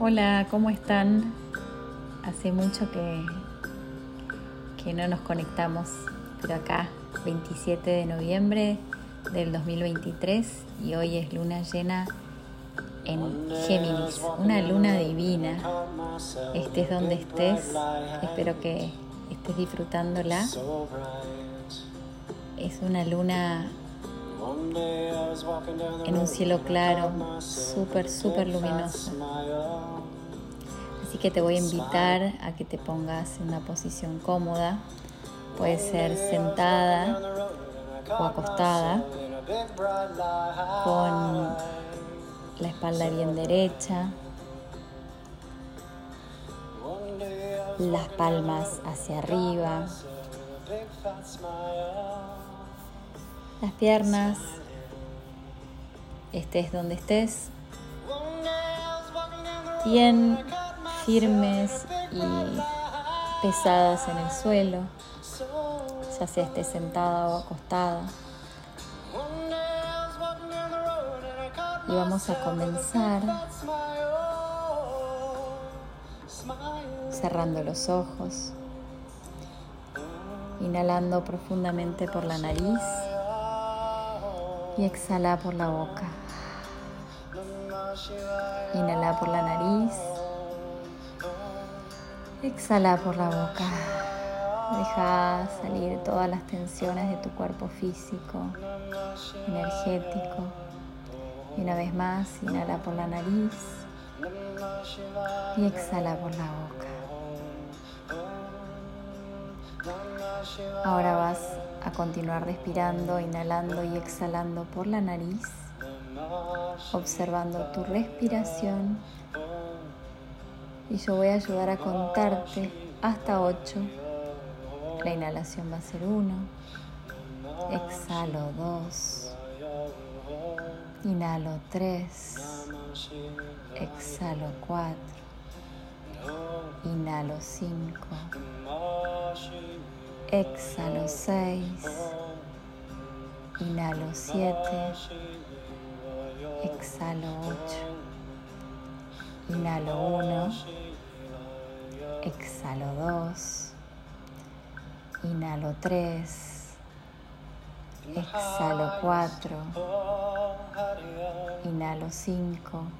Hola, ¿cómo están? Hace mucho que, que no nos conectamos, pero acá, 27 de noviembre del 2023 y hoy es luna llena en Géminis, una luna divina. Estés donde estés, espero que estés disfrutándola. Es una luna en un cielo claro, súper, súper luminoso. Así que te voy a invitar a que te pongas en una posición cómoda. Puede ser sentada o acostada con la espalda bien derecha, las palmas hacia arriba, las piernas, estés donde estés, bien firmes y pesadas en el suelo, ya sea estés sentada o acostada. Y vamos a comenzar cerrando los ojos, inhalando profundamente por la nariz y exhala por la boca. Inhala por la nariz, exhala por la boca. Deja salir todas las tensiones de tu cuerpo físico, energético. Y una vez más, inhala por la nariz y exhala por la boca. Ahora vas a continuar respirando, inhalando y exhalando por la nariz, observando tu respiración. Y yo voy a ayudar a contarte hasta 8. La inhalación va a ser 1. Exhalo 2. Inhalo 3. Exhalo 4. Inhalo 5. Exhalo 6. Inhalo 7. Exhalo 8. Inhalo 1. Exhalo 2. Inhalo 3. Exhalo 4. Inhalo 5.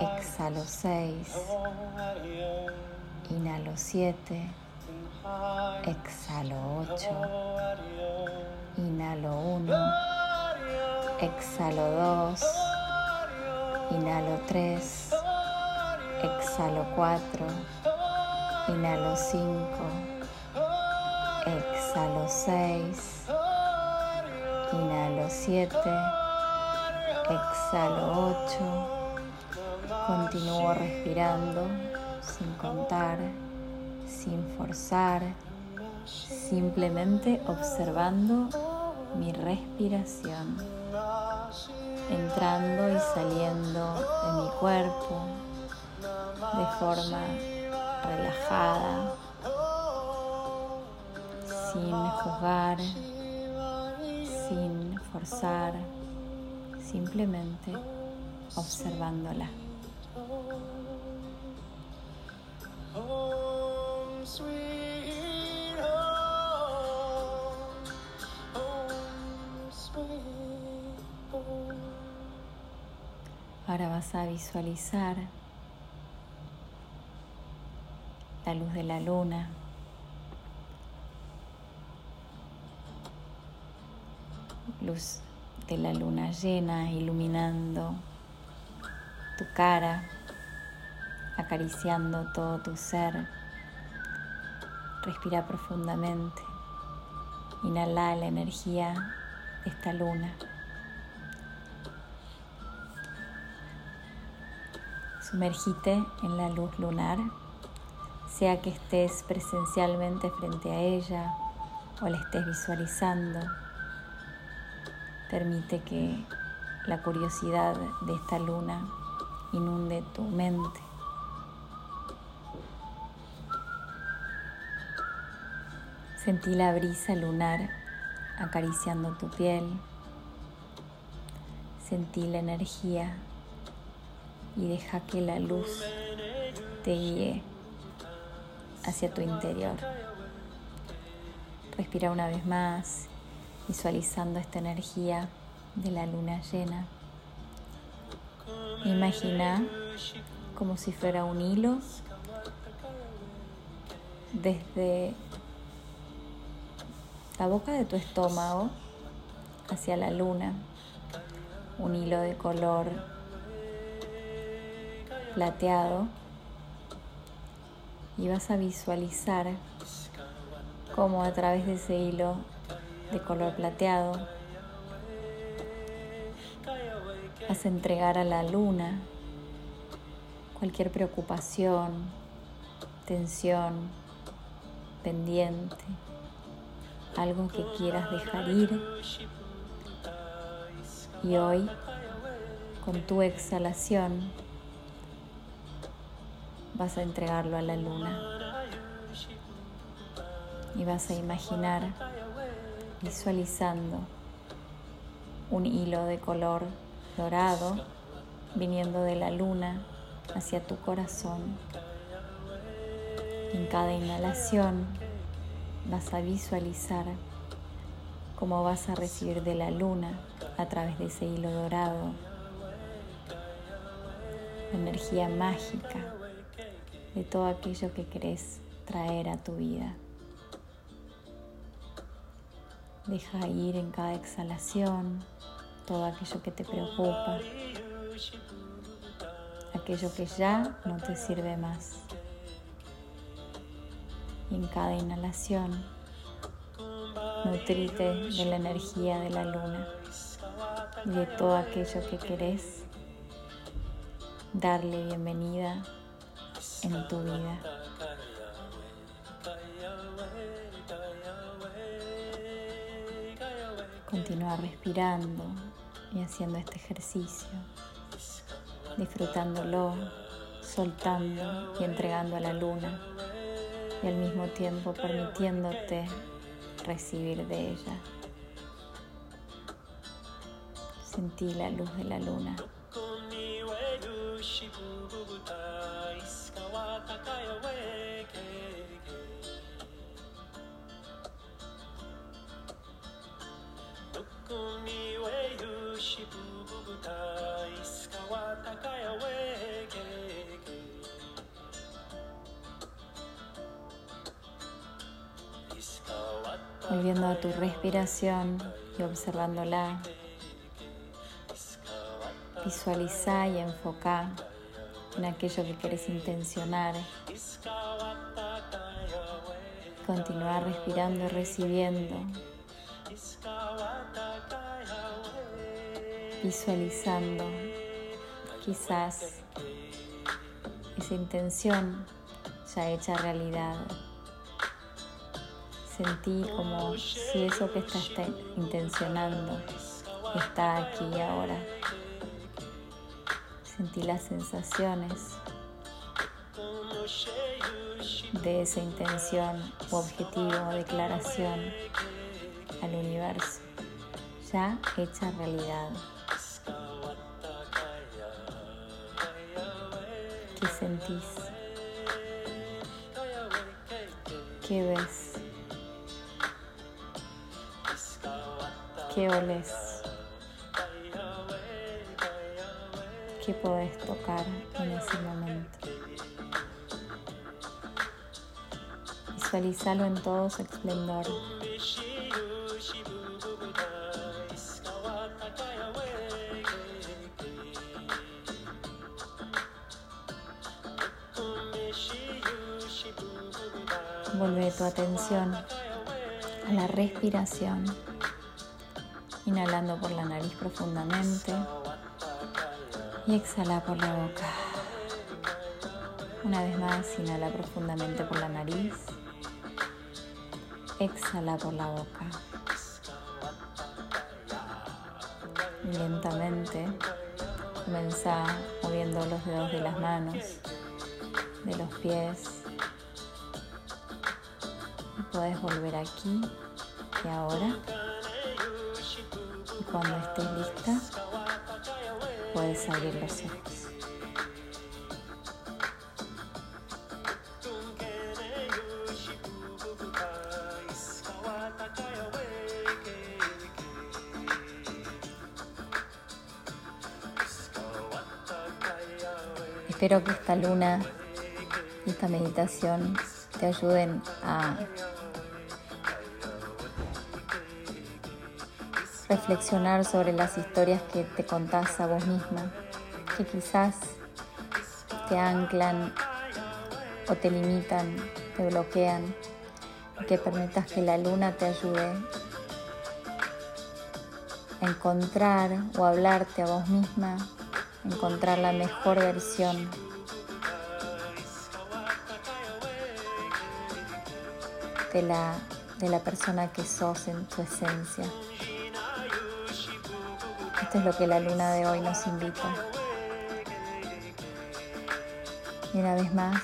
Exhalo 6. Inhalo 7. Exhalo 8. Inhalo 1. Exhalo 2. Inhalo 3. Exhalo 4. Inhalo 5. Exhalo 6. Inhalo 7. Exhalo 8. Continúo respirando sin contar sin forzar, simplemente observando mi respiración, entrando y saliendo de mi cuerpo de forma relajada, sin juzgar, sin forzar, simplemente observándola. Ahora vas a visualizar la luz de la luna. Luz de la luna llena iluminando tu cara, acariciando todo tu ser. Respira profundamente. Inhala la energía de esta luna. Sumergite en la luz lunar, sea que estés presencialmente frente a ella o la estés visualizando. Permite que la curiosidad de esta luna inunde tu mente. Sentí la brisa lunar acariciando tu piel. Sentí la energía y deja que la luz te guíe hacia tu interior. Respira una vez más visualizando esta energía de la luna llena. Imagina como si fuera un hilo desde la boca de tu estómago hacia la luna, un hilo de color plateado y vas a visualizar cómo a través de ese hilo de color plateado vas a entregar a la luna cualquier preocupación, tensión, pendiente, algo que quieras dejar ir. Y hoy, con tu exhalación, vas a entregarlo a la luna. Y vas a imaginar, visualizando un hilo de color dorado viniendo de la luna hacia tu corazón. En cada inhalación vas a visualizar cómo vas a recibir de la luna a través de ese hilo dorado la energía mágica de todo aquello que querés traer a tu vida. Deja ir en cada exhalación todo aquello que te preocupa, aquello que ya no te sirve más y en cada inhalación nutrite de la energía de la luna y de todo aquello que querés darle bienvenida en tu vida. Continúa respirando y haciendo este ejercicio, disfrutándolo, soltando y entregando a la luna y al mismo tiempo permitiéndote recibir de ella. Sentí la luz de la luna. Volviendo a tu respiración y observándola. Visualiza y enfoca en aquello que quieres intencionar. Continuar respirando y recibiendo. Visualizando quizás esa intención ya hecha realidad. Sentí como si eso que estás intencionando está aquí y ahora. Sentí las sensaciones de esa intención u objetivo o declaración al universo, ya hecha realidad. ¿Qué sentís? ¿Qué ves? ¿Qué oles? ¿Qué podés tocar en ese momento? Visualizalo en todo su esplendor. Vuelve tu atención a la respiración. Inhalando por la nariz profundamente y exhala por la boca. Una vez más, inhala profundamente por la nariz. Exhala por la boca. lentamente comienza moviendo los dedos de las manos, de los pies, Puedes volver aquí y ahora. Cuando estés lista, puedes abrir los ojos. Espero que esta luna y esta meditación te ayuden a reflexionar sobre las historias que te contás a vos misma, que quizás te anclan o te limitan, te bloquean, y que permitas que la luna te ayude a encontrar o hablarte a vos misma, encontrar la mejor versión de la, de la persona que sos en tu esencia. Esto es lo que la luna de hoy nos invita. Y una vez más,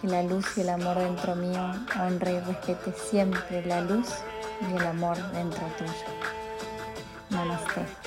que la luz y el amor dentro mío honre y respete siempre la luz y el amor dentro tuyo. Namaste.